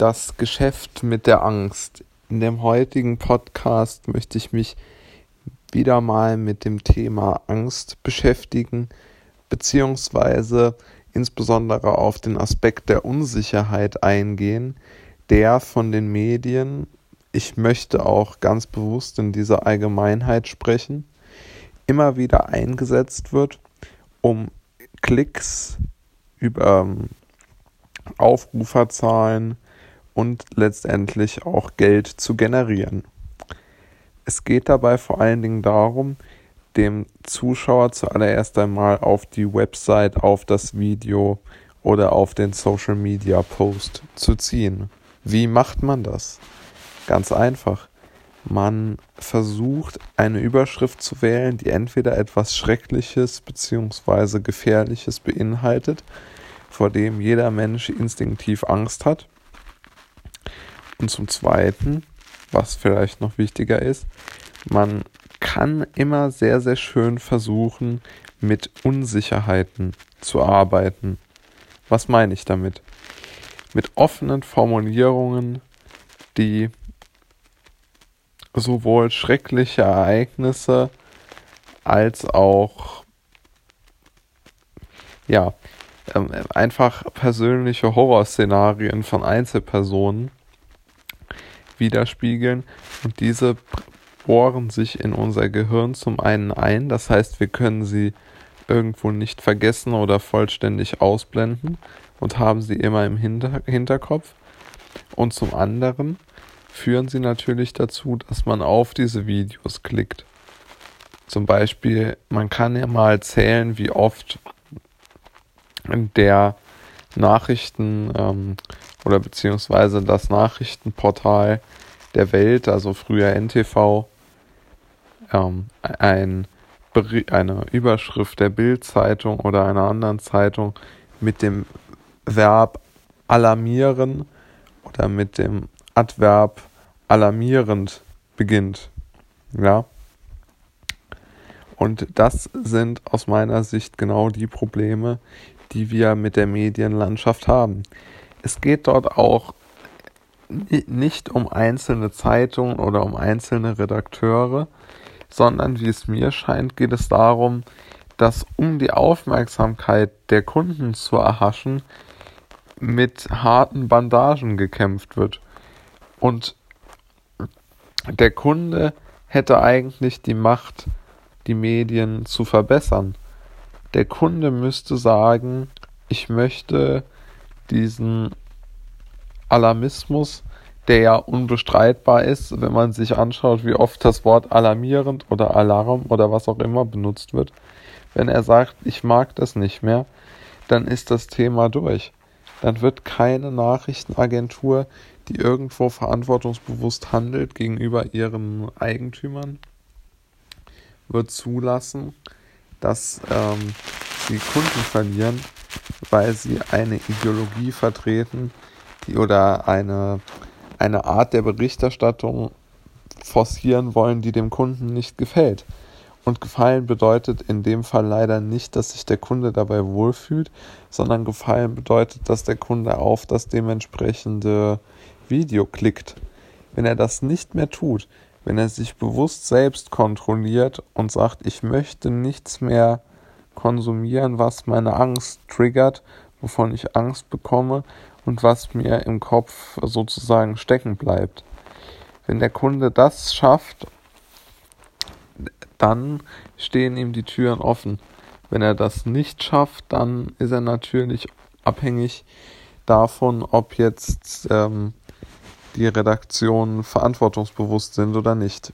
das Geschäft mit der Angst. In dem heutigen Podcast möchte ich mich wieder mal mit dem Thema Angst beschäftigen, beziehungsweise insbesondere auf den Aspekt der Unsicherheit eingehen, der von den Medien, ich möchte auch ganz bewusst in dieser Allgemeinheit sprechen, immer wieder eingesetzt wird, um Klicks über ähm, Aufruferzahlen und letztendlich auch Geld zu generieren. Es geht dabei vor allen Dingen darum, dem Zuschauer zuallererst einmal auf die Website, auf das Video oder auf den Social Media Post zu ziehen. Wie macht man das? Ganz einfach. Man versucht eine Überschrift zu wählen, die entweder etwas Schreckliches bzw. Gefährliches beinhaltet, vor dem jeder Mensch instinktiv Angst hat. Und zum Zweiten, was vielleicht noch wichtiger ist, man kann immer sehr, sehr schön versuchen, mit Unsicherheiten zu arbeiten. Was meine ich damit? Mit offenen Formulierungen, die sowohl schreckliche Ereignisse als auch ja, ähm, einfach persönliche Horrorszenarien von Einzelpersonen widerspiegeln. Und diese bohren sich in unser Gehirn zum einen ein, das heißt, wir können sie irgendwo nicht vergessen oder vollständig ausblenden und haben sie immer im Hinter Hinterkopf. Und zum anderen führen sie natürlich dazu, dass man auf diese Videos klickt. Zum Beispiel, man kann ja mal zählen, wie oft der Nachrichten ähm, oder beziehungsweise das Nachrichtenportal der Welt, also früher NTV, ähm, ein, eine Überschrift der Bildzeitung oder einer anderen Zeitung mit dem Verb alarmieren oder mit dem Adverb alarmierend beginnt. Ja. Und das sind aus meiner Sicht genau die Probleme, die wir mit der Medienlandschaft haben. Es geht dort auch nicht um einzelne Zeitungen oder um einzelne Redakteure, sondern wie es mir scheint, geht es darum, dass um die Aufmerksamkeit der Kunden zu erhaschen, mit harten Bandagen gekämpft wird. Und der Kunde hätte eigentlich die Macht, die Medien zu verbessern. Der Kunde müsste sagen, ich möchte diesen Alarmismus, der ja unbestreitbar ist, wenn man sich anschaut, wie oft das Wort alarmierend oder Alarm oder was auch immer benutzt wird. Wenn er sagt, ich mag das nicht mehr, dann ist das Thema durch. Dann wird keine Nachrichtenagentur, die irgendwo verantwortungsbewusst handelt gegenüber ihren Eigentümern, wird zulassen, dass ähm, sie Kunden verlieren, weil sie eine Ideologie vertreten, die oder eine, eine Art der Berichterstattung forcieren wollen, die dem Kunden nicht gefällt. Und Gefallen bedeutet in dem Fall leider nicht, dass sich der Kunde dabei wohlfühlt, sondern Gefallen bedeutet, dass der Kunde auf das dementsprechende Video klickt. Wenn er das nicht mehr tut, wenn er sich bewusst selbst kontrolliert und sagt, ich möchte nichts mehr konsumieren, was meine Angst triggert, wovon ich Angst bekomme und was mir im Kopf sozusagen stecken bleibt. Wenn der Kunde das schafft, dann stehen ihm die Türen offen. Wenn er das nicht schafft, dann ist er natürlich abhängig davon, ob jetzt ähm, die Redaktionen verantwortungsbewusst sind oder nicht.